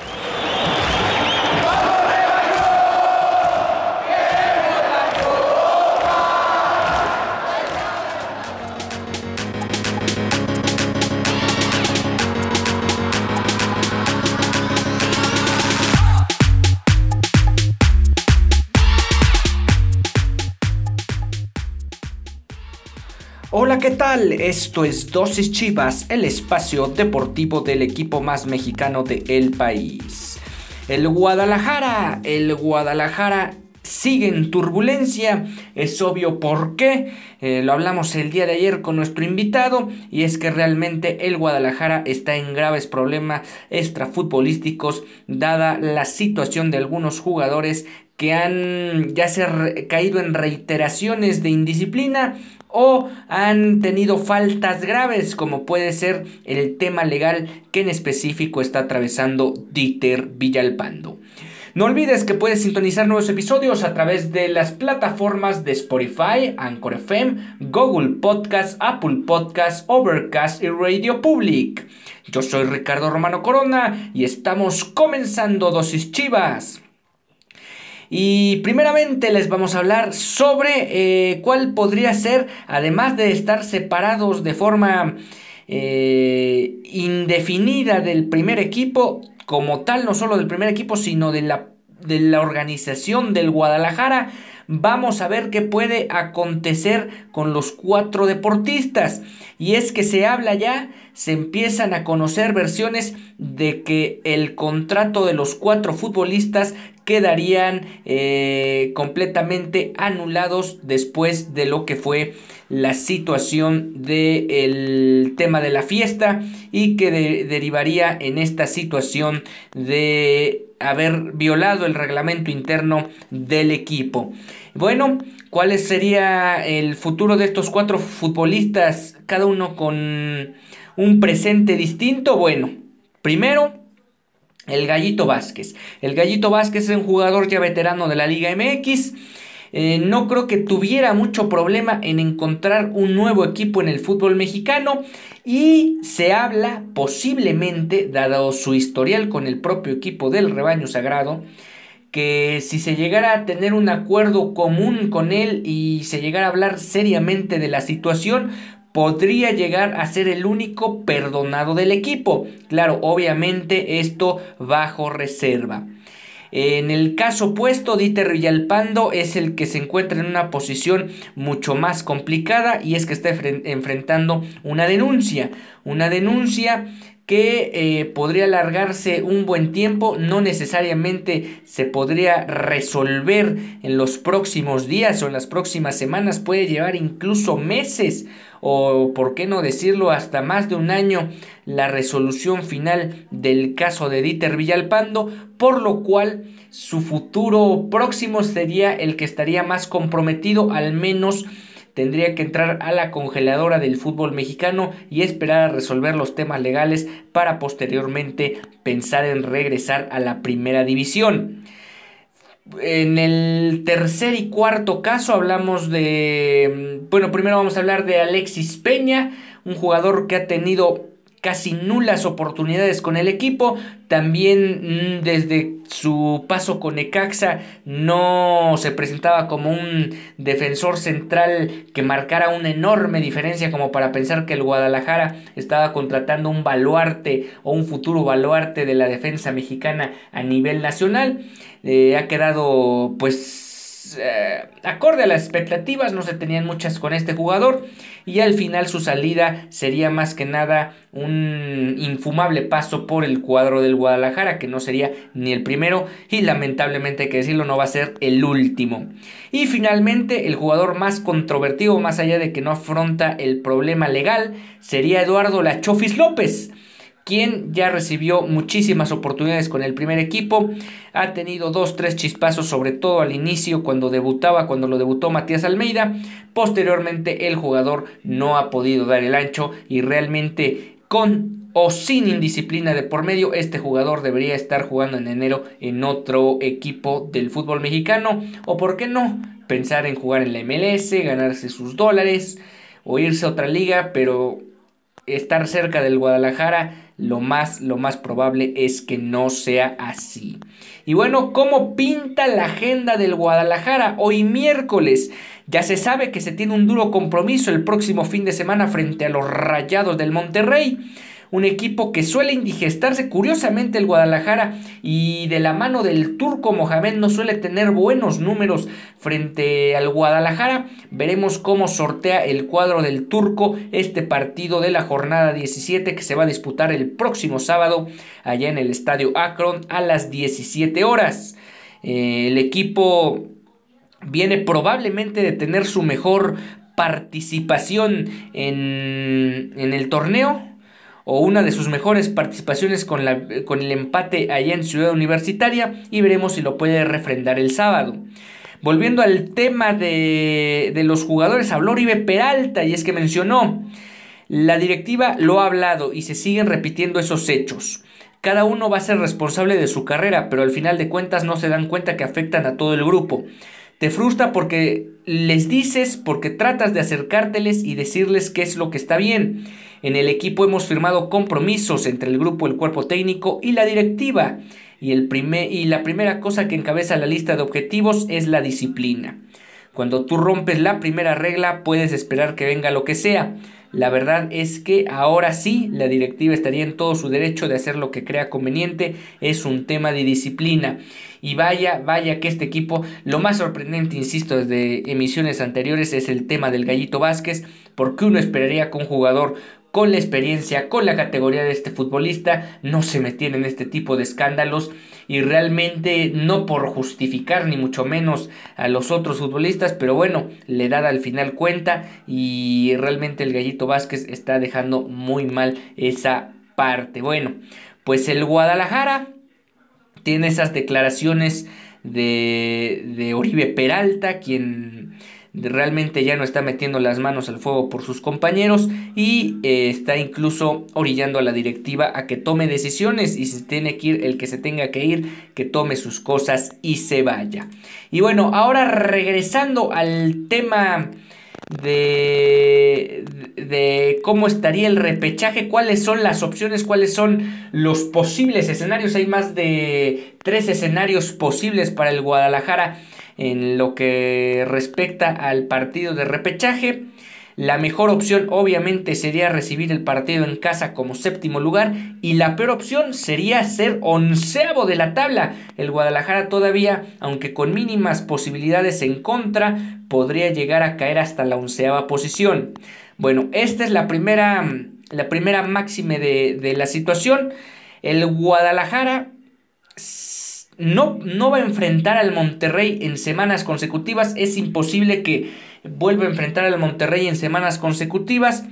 何? ¿Qué tal? Esto es Dosis Chivas, el espacio deportivo del equipo más mexicano de el país. El Guadalajara, el Guadalajara sigue en turbulencia, es obvio por qué, eh, lo hablamos el día de ayer con nuestro invitado y es que realmente el Guadalajara está en graves problemas extrafutbolísticos dada la situación de algunos jugadores que han ya se caído en reiteraciones de indisciplina o han tenido faltas graves como puede ser el tema legal que en específico está atravesando Dieter Villalpando. No olvides que puedes sintonizar nuevos episodios a través de las plataformas de Spotify, Anchor FM, Google Podcast, Apple Podcast, Overcast y Radio Public. Yo soy Ricardo Romano Corona y estamos comenzando Dosis Chivas. Y primeramente les vamos a hablar sobre eh, cuál podría ser, además de estar separados de forma eh, indefinida del primer equipo, como tal, no solo del primer equipo, sino de la, de la organización del Guadalajara, vamos a ver qué puede acontecer con los cuatro deportistas. Y es que se habla ya, se empiezan a conocer versiones de que el contrato de los cuatro futbolistas quedarían eh, completamente anulados después de lo que fue la situación del tema de la fiesta y que derivaría en esta situación de haber violado el reglamento interno del equipo. Bueno, ¿cuál sería el futuro de estos cuatro futbolistas, cada uno con un presente distinto? Bueno, primero el Gallito Vázquez. El Gallito Vázquez es un jugador ya veterano de la Liga MX. Eh, no creo que tuviera mucho problema en encontrar un nuevo equipo en el fútbol mexicano y se habla posiblemente, dado su historial con el propio equipo del rebaño sagrado, que si se llegara a tener un acuerdo común con él y se llegara a hablar seriamente de la situación, podría llegar a ser el único perdonado del equipo. Claro, obviamente esto bajo reserva. En el caso opuesto, Dieter Villalpando es el que se encuentra en una posición mucho más complicada y es que está enfrentando una denuncia. Una denuncia que eh, podría alargarse un buen tiempo, no necesariamente se podría resolver en los próximos días o en las próximas semanas, puede llevar incluso meses o por qué no decirlo hasta más de un año la resolución final del caso de Dieter Villalpando, por lo cual su futuro próximo sería el que estaría más comprometido, al menos tendría que entrar a la congeladora del fútbol mexicano y esperar a resolver los temas legales para posteriormente pensar en regresar a la primera división. En el tercer y cuarto caso hablamos de, bueno, primero vamos a hablar de Alexis Peña, un jugador que ha tenido casi nulas oportunidades con el equipo. También mm, desde su paso con Ecaxa no se presentaba como un defensor central que marcara una enorme diferencia como para pensar que el Guadalajara estaba contratando un baluarte o un futuro baluarte de la defensa mexicana a nivel nacional. Eh, ha quedado pues eh, acorde a las expectativas, no se tenían muchas con este jugador y al final su salida sería más que nada un infumable paso por el cuadro del Guadalajara, que no sería ni el primero y lamentablemente hay que decirlo no va a ser el último. Y finalmente el jugador más controvertido, más allá de que no afronta el problema legal, sería Eduardo Lachofis López quien ya recibió muchísimas oportunidades con el primer equipo, ha tenido dos, tres chispazos, sobre todo al inicio cuando debutaba, cuando lo debutó Matías Almeida, posteriormente el jugador no ha podido dar el ancho y realmente con o sin indisciplina de por medio, este jugador debería estar jugando en enero en otro equipo del fútbol mexicano. O por qué no, pensar en jugar en la MLS, ganarse sus dólares o irse a otra liga, pero estar cerca del Guadalajara lo más, lo más probable es que no sea así. Y bueno, ¿cómo pinta la agenda del Guadalajara hoy miércoles? Ya se sabe que se tiene un duro compromiso el próximo fin de semana frente a los Rayados del Monterrey un equipo que suele indigestarse curiosamente el Guadalajara y de la mano del turco Mohamed no suele tener buenos números frente al Guadalajara. Veremos cómo sortea el cuadro del turco este partido de la jornada 17 que se va a disputar el próximo sábado allá en el estadio Akron a las 17 horas. Eh, el equipo viene probablemente de tener su mejor participación en, en el torneo o una de sus mejores participaciones con, la, con el empate allá en Ciudad Universitaria y veremos si lo puede refrendar el sábado. Volviendo al tema de, de los jugadores, habló Oribe Peralta y es que mencionó, la directiva lo ha hablado y se siguen repitiendo esos hechos. Cada uno va a ser responsable de su carrera, pero al final de cuentas no se dan cuenta que afectan a todo el grupo. Te frustra porque les dices, porque tratas de acercárteles y decirles qué es lo que está bien. En el equipo hemos firmado compromisos entre el grupo, el cuerpo técnico y la directiva. Y, el primer, y la primera cosa que encabeza la lista de objetivos es la disciplina. Cuando tú rompes la primera regla puedes esperar que venga lo que sea. La verdad es que ahora sí la directiva estaría en todo su derecho de hacer lo que crea conveniente. Es un tema de disciplina. Y vaya, vaya que este equipo, lo más sorprendente, insisto, desde emisiones anteriores, es el tema del Gallito Vázquez, porque uno esperaría que un jugador con la experiencia, con la categoría de este futbolista, no se metiera en este tipo de escándalos y realmente no por justificar ni mucho menos a los otros futbolistas, pero bueno, le da al final cuenta y realmente el Gallito Vázquez está dejando muy mal esa parte. Bueno, pues el Guadalajara tiene esas declaraciones de, de Oribe Peralta, quien realmente ya no está metiendo las manos al fuego por sus compañeros y eh, está incluso orillando a la directiva a que tome decisiones y si tiene que ir el que se tenga que ir, que tome sus cosas y se vaya. Y bueno, ahora regresando al tema de, de, cómo estaría el repechaje, cuáles son las opciones, cuáles son los posibles escenarios. Hay más de tres escenarios posibles para el Guadalajara en lo que respecta al partido de repechaje. La mejor opción obviamente sería recibir el partido en casa como séptimo lugar y la peor opción sería ser onceavo de la tabla. El Guadalajara todavía, aunque con mínimas posibilidades en contra, podría llegar a caer hasta la onceava posición. Bueno, esta es la primera, la primera máxime de, de la situación. El Guadalajara no, no va a enfrentar al Monterrey en semanas consecutivas. Es imposible que vuelva a enfrentar al Monterrey en semanas consecutivas.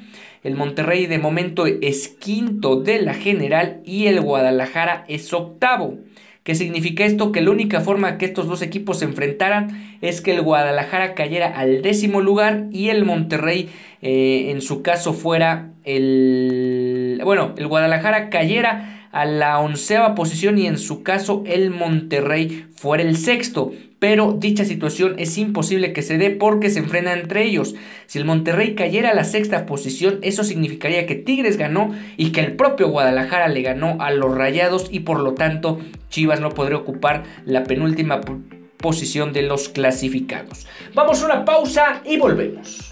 El Monterrey de momento es quinto de la general y el Guadalajara es octavo. ¿Qué significa esto? Que la única forma que estos dos equipos se enfrentaran es que el Guadalajara cayera al décimo lugar y el Monterrey eh, en su caso fuera el... Bueno, el Guadalajara cayera a la onceava posición y en su caso el Monterrey fuera el sexto. Pero dicha situación es imposible que se dé porque se enfrentan entre ellos. Si el Monterrey cayera a la sexta posición, eso significaría que Tigres ganó y que el propio Guadalajara le ganó a los Rayados y por lo tanto Chivas no podría ocupar la penúltima posición de los clasificados. Vamos a una pausa y volvemos.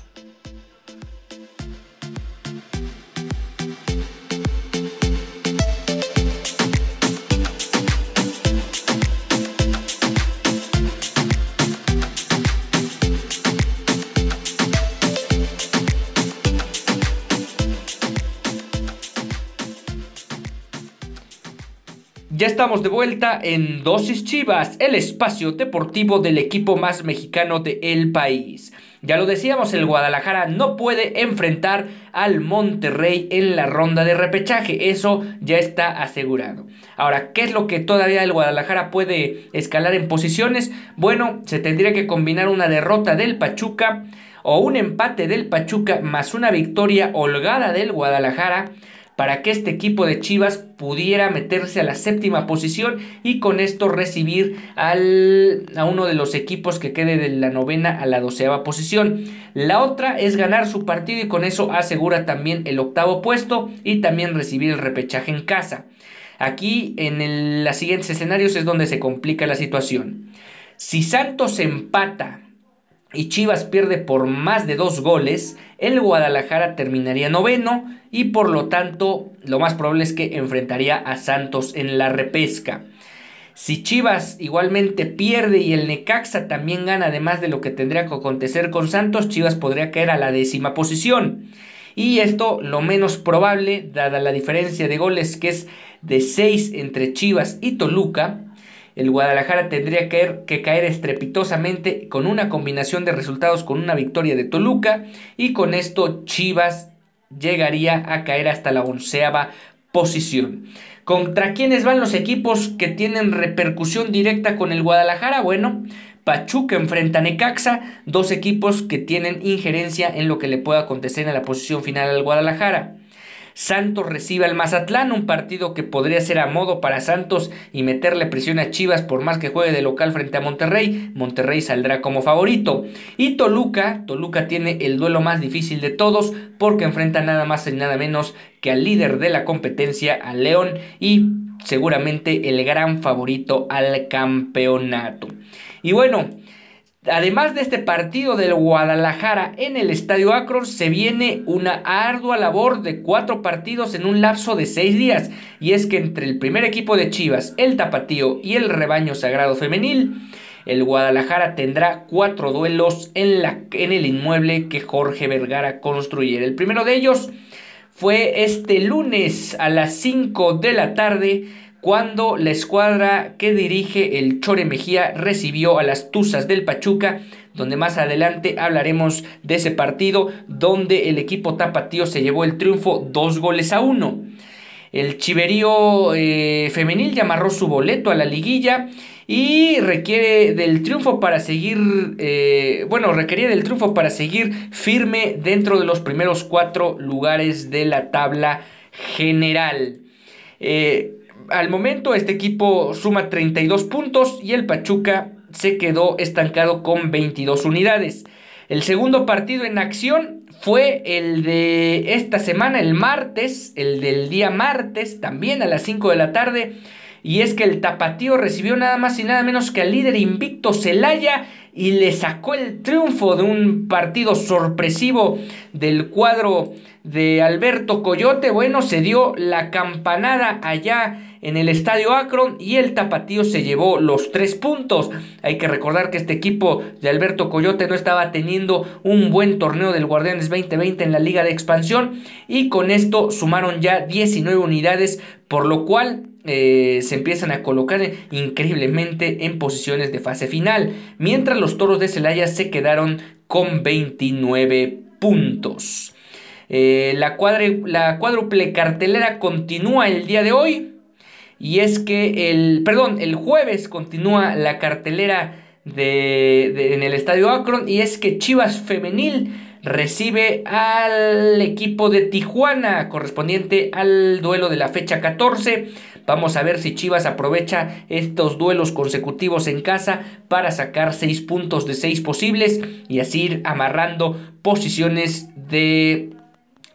Ya estamos de vuelta en Dosis Chivas, el espacio deportivo del equipo más mexicano del país. Ya lo decíamos, el Guadalajara no puede enfrentar al Monterrey en la ronda de repechaje. Eso ya está asegurado. Ahora, ¿qué es lo que todavía el Guadalajara puede escalar en posiciones? Bueno, se tendría que combinar una derrota del Pachuca o un empate del Pachuca más una victoria holgada del Guadalajara para que este equipo de Chivas pudiera meterse a la séptima posición y con esto recibir al, a uno de los equipos que quede de la novena a la doceava posición. La otra es ganar su partido y con eso asegura también el octavo puesto y también recibir el repechaje en casa. Aquí en los siguientes escenarios es donde se complica la situación. Si Santos empata y Chivas pierde por más de dos goles, el Guadalajara terminaría noveno y por lo tanto lo más probable es que enfrentaría a Santos en la repesca. Si Chivas igualmente pierde y el Necaxa también gana, además de lo que tendría que acontecer con Santos, Chivas podría caer a la décima posición. Y esto lo menos probable, dada la diferencia de goles que es de 6 entre Chivas y Toluca, el Guadalajara tendría que, caer estrepitosamente con una combinación de resultados con una victoria de Toluca y con esto Chivas llegaría a caer hasta la onceava posición. ¿Contra quiénes van los equipos que tienen repercusión directa con el Guadalajara? Bueno, Pachuca enfrenta a Necaxa, dos equipos que tienen injerencia en lo que le pueda acontecer en la posición final al Guadalajara. Santos recibe al Mazatlán, un partido que podría ser a modo para Santos y meterle presión a Chivas por más que juegue de local frente a Monterrey. Monterrey saldrá como favorito. Y Toluca, Toluca tiene el duelo más difícil de todos porque enfrenta nada más y nada menos que al líder de la competencia, a León, y seguramente el gran favorito al campeonato. Y bueno, Además de este partido del Guadalajara en el Estadio Akron, se viene una ardua labor de cuatro partidos en un lapso de seis días. Y es que entre el primer equipo de Chivas, el Tapatío y el Rebaño Sagrado Femenil, el Guadalajara tendrá cuatro duelos en, la, en el inmueble que Jorge Vergara construyera. El primero de ellos fue este lunes a las 5 de la tarde cuando la escuadra que dirige el Chore Mejía recibió a las Tuzas del Pachuca, donde más adelante hablaremos de ese partido, donde el equipo tapatío se llevó el triunfo dos goles a uno. El chiverío eh, femenil ya amarró su boleto a la liguilla y requiere del triunfo para seguir, eh, bueno, requería del triunfo para seguir firme dentro de los primeros cuatro lugares de la tabla general. Eh, al momento este equipo suma 32 puntos y el Pachuca se quedó estancado con 22 unidades. El segundo partido en acción fue el de esta semana, el martes, el del día martes, también a las 5 de la tarde. Y es que el Tapatío recibió nada más y nada menos que al líder invicto Celaya y le sacó el triunfo de un partido sorpresivo del cuadro de Alberto Coyote. Bueno, se dio la campanada allá en el estadio Akron y el Tapatío se llevó los tres puntos. Hay que recordar que este equipo de Alberto Coyote no estaba teniendo un buen torneo del Guardianes 2020 en la Liga de Expansión y con esto sumaron ya 19 unidades, por lo cual eh, se empiezan a colocar increíblemente en posiciones de fase final, mientras los Toros de Celaya se quedaron con 29 puntos. Eh, la, la cuádruple cartelera continúa el día de hoy. Y es que el, perdón, el jueves continúa la cartelera de, en el Estadio Akron y es que Chivas Femenil recibe al equipo de Tijuana correspondiente al duelo de la fecha 14. Vamos a ver si Chivas aprovecha estos duelos consecutivos en casa para sacar 6 puntos de 6 posibles y así ir amarrando posiciones de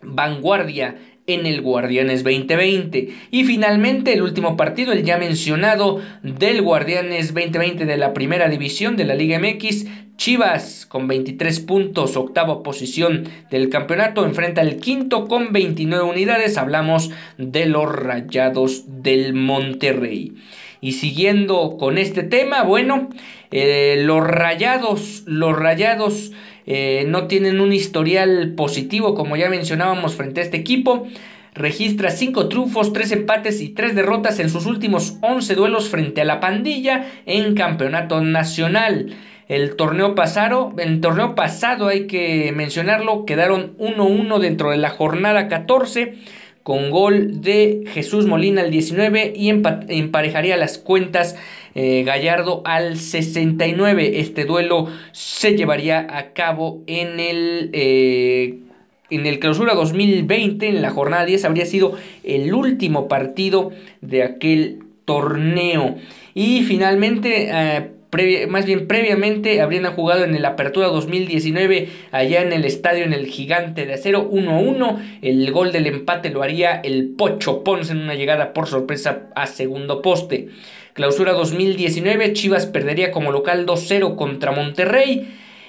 vanguardia en el Guardianes 2020. Y finalmente el último partido, el ya mencionado del Guardianes 2020 de la primera división de la Liga MX. Chivas con 23 puntos, octava posición del campeonato, enfrenta el quinto con 29 unidades. Hablamos de los Rayados del Monterrey. Y siguiendo con este tema, bueno, eh, los Rayados, los Rayados eh, no tienen un historial positivo, como ya mencionábamos, frente a este equipo. Registra 5 triunfos, 3 empates y 3 derrotas en sus últimos 11 duelos frente a la pandilla en campeonato nacional. El torneo pasado, el torneo pasado hay que mencionarlo, quedaron 1-1 dentro de la jornada 14 con gol de Jesús Molina al 19 y emparejaría las cuentas eh, Gallardo al 69. Este duelo se llevaría a cabo en el, eh, en el clausura 2020, en la jornada 10, habría sido el último partido de aquel torneo. Y finalmente... Eh, más bien previamente habrían jugado en el Apertura 2019 allá en el estadio en el Gigante de Acero 1-1. El gol del empate lo haría el Pocho Pons en una llegada por sorpresa a segundo poste. Clausura 2019, Chivas perdería como local 2-0 contra Monterrey.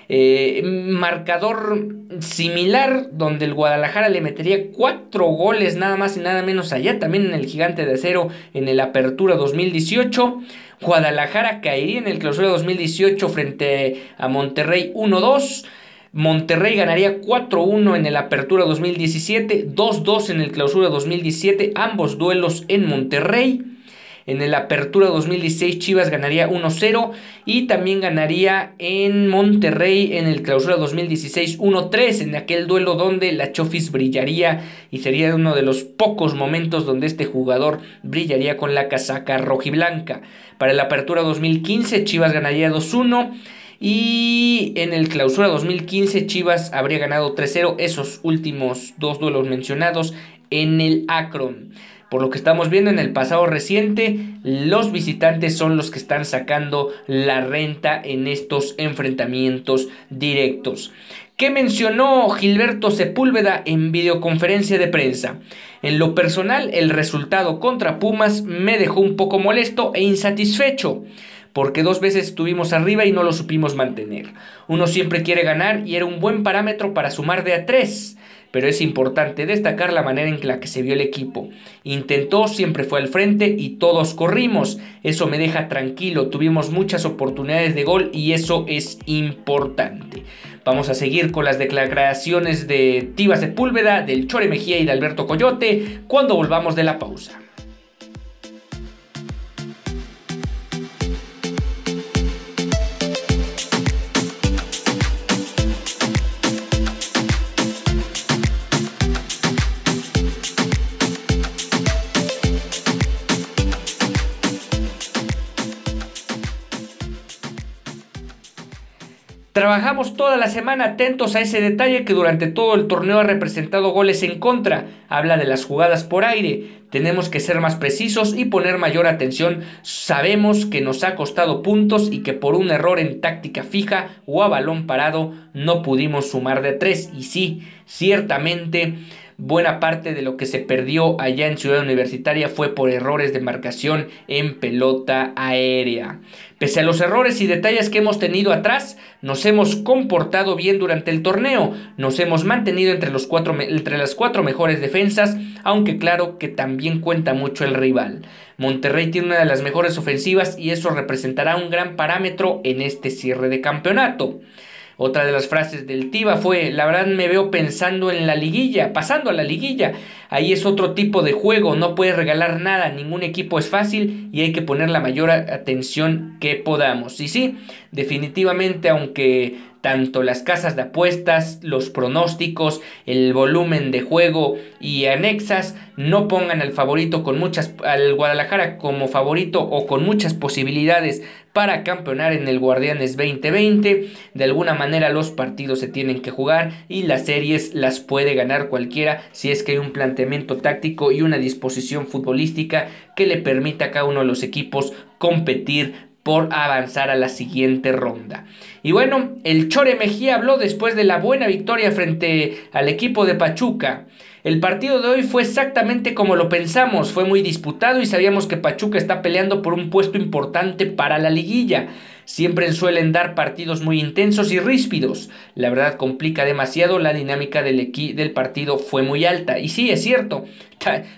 Eh, marcador similar donde el Guadalajara le metería cuatro goles nada más y nada menos allá también en el gigante de acero en el apertura 2018 Guadalajara caería en el clausura 2018 frente a Monterrey 1-2 Monterrey ganaría 4-1 en el Apertura 2017, 2-2 en el Clausura 2017, ambos duelos en Monterrey. En el Apertura 2016 Chivas ganaría 1-0 y también ganaría en Monterrey en el Clausura 2016 1-3 en aquel duelo donde la Chofis brillaría y sería uno de los pocos momentos donde este jugador brillaría con la casaca rojiblanca. Para el Apertura 2015 Chivas ganaría 2-1. Y en el clausura 2015 Chivas habría ganado 3-0 esos últimos dos duelos mencionados en el Akron. Por lo que estamos viendo en el pasado reciente, los visitantes son los que están sacando la renta en estos enfrentamientos directos. ¿Qué mencionó Gilberto Sepúlveda en videoconferencia de prensa? En lo personal, el resultado contra Pumas me dejó un poco molesto e insatisfecho porque dos veces estuvimos arriba y no lo supimos mantener. Uno siempre quiere ganar y era un buen parámetro para sumar de a tres pero es importante destacar la manera en la que se vio el equipo. Intentó, siempre fue al frente y todos corrimos. Eso me deja tranquilo, tuvimos muchas oportunidades de gol y eso es importante. Vamos a seguir con las declaraciones de Tiva Sepúlveda, del Chore Mejía y de Alberto Coyote cuando volvamos de la pausa. Trabajamos toda la semana atentos a ese detalle que durante todo el torneo ha representado goles en contra. Habla de las jugadas por aire. Tenemos que ser más precisos y poner mayor atención. Sabemos que nos ha costado puntos y que por un error en táctica fija o a balón parado no pudimos sumar de tres. Y sí, ciertamente buena parte de lo que se perdió allá en Ciudad Universitaria fue por errores de marcación en pelota aérea. Pese a los errores y detalles que hemos tenido atrás, nos hemos comportado bien durante el torneo, nos hemos mantenido entre, los cuatro, entre las cuatro mejores defensas, aunque claro que también cuenta mucho el rival. Monterrey tiene una de las mejores ofensivas y eso representará un gran parámetro en este cierre de campeonato. Otra de las frases del Tiva fue, la verdad me veo pensando en la liguilla, pasando a la liguilla. Ahí es otro tipo de juego, no puedes regalar nada, ningún equipo es fácil y hay que poner la mayor atención que podamos. Y sí, definitivamente, aunque tanto las casas de apuestas, los pronósticos, el volumen de juego y anexas no pongan al favorito con muchas al Guadalajara como favorito o con muchas posibilidades para campeonar en el Guardianes 2020. De alguna manera los partidos se tienen que jugar y las series las puede ganar cualquiera si es que hay un planteamiento táctico y una disposición futbolística que le permita a cada uno de los equipos competir por avanzar a la siguiente ronda. Y bueno, el Chore Mejía habló después de la buena victoria frente al equipo de Pachuca. El partido de hoy fue exactamente como lo pensamos, fue muy disputado y sabíamos que Pachuca está peleando por un puesto importante para la liguilla. Siempre suelen dar partidos muy intensos y ríspidos. La verdad complica demasiado, la dinámica del, del partido fue muy alta. Y sí, es cierto.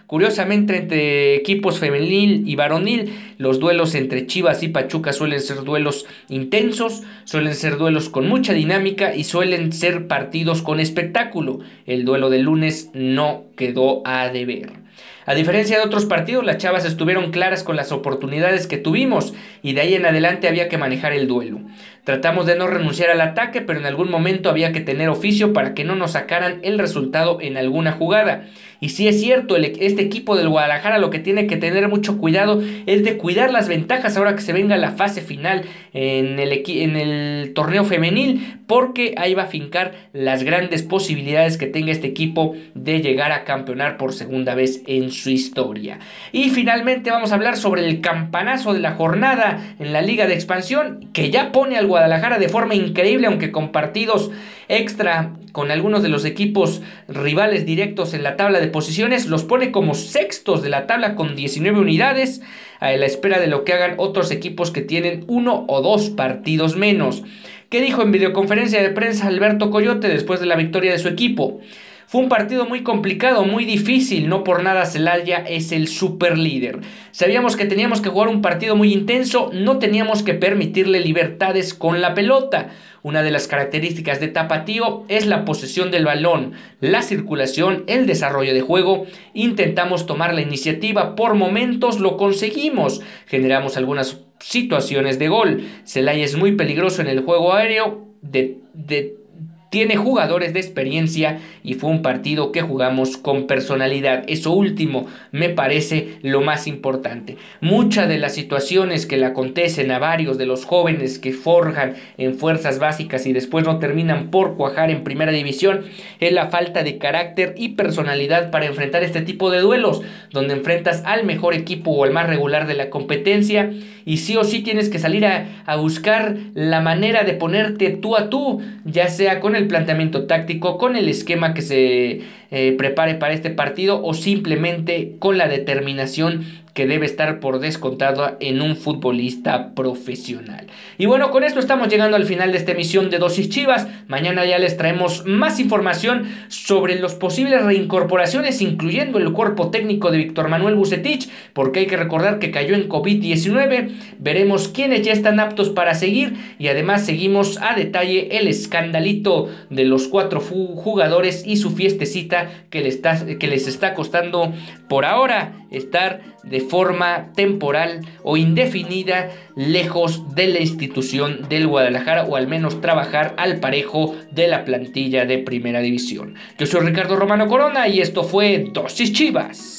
Curiosamente, entre equipos femenil y varonil, los duelos entre Chivas y Pachuca suelen ser duelos intensos, suelen ser duelos con mucha dinámica y suelen ser partidos con espectáculo. El duelo del lunes no quedó a deber. A diferencia de otros partidos, las Chavas estuvieron claras con las oportunidades que tuvimos y de ahí en adelante había que manejar el duelo. Tratamos de no renunciar al ataque, pero en algún momento había que tener oficio para que no nos sacaran el resultado en alguna jugada. Y si es cierto, e, este equipo del Guadalajara lo que tiene que tener mucho cuidado es de cuidar las ventajas ahora que se venga la fase final en el, en el torneo femenil, porque ahí va a fincar las grandes posibilidades que tenga este equipo de llegar a campeonar por segunda vez en su historia. Y finalmente vamos a hablar sobre el campanazo de la jornada en la Liga de Expansión, que ya pone al Guadalajara de forma increíble, aunque con partidos extra con algunos de los equipos rivales directos en la tabla de posiciones, los pone como sextos de la tabla con 19 unidades, a la espera de lo que hagan otros equipos que tienen uno o dos partidos menos. ¿Qué dijo en videoconferencia de prensa Alberto Coyote después de la victoria de su equipo? Fue un partido muy complicado, muy difícil, no por nada Celaya es el super líder. Sabíamos que teníamos que jugar un partido muy intenso, no teníamos que permitirle libertades con la pelota. Una de las características de Tapatío es la posesión del balón, la circulación, el desarrollo de juego. Intentamos tomar la iniciativa, por momentos lo conseguimos. Generamos algunas situaciones de gol. Celaya es muy peligroso en el juego aéreo. De, de tiene jugadores de experiencia y fue un partido que jugamos con personalidad. Eso último me parece lo más importante. Muchas de las situaciones que le acontecen a varios de los jóvenes que forjan en fuerzas básicas y después no terminan por cuajar en primera división es la falta de carácter y personalidad para enfrentar este tipo de duelos, donde enfrentas al mejor equipo o al más regular de la competencia y sí o sí tienes que salir a, a buscar la manera de ponerte tú a tú, ya sea con el planteamiento táctico, con el esquema que se eh, prepare para este partido o simplemente con la determinación que debe estar por descontado en un futbolista profesional. Y bueno, con esto estamos llegando al final de esta emisión de Dosis Chivas. Mañana ya les traemos más información sobre los posibles reincorporaciones, incluyendo el cuerpo técnico de Víctor Manuel Bucetich, porque hay que recordar que cayó en COVID-19. Veremos quiénes ya están aptos para seguir y además seguimos a detalle el escandalito de los cuatro jugadores y su fiestecita que les está, que les está costando por ahora estar de forma temporal o indefinida lejos de la institución del Guadalajara o al menos trabajar al parejo de la plantilla de primera división. Yo soy Ricardo Romano Corona y esto fue Dosis Chivas.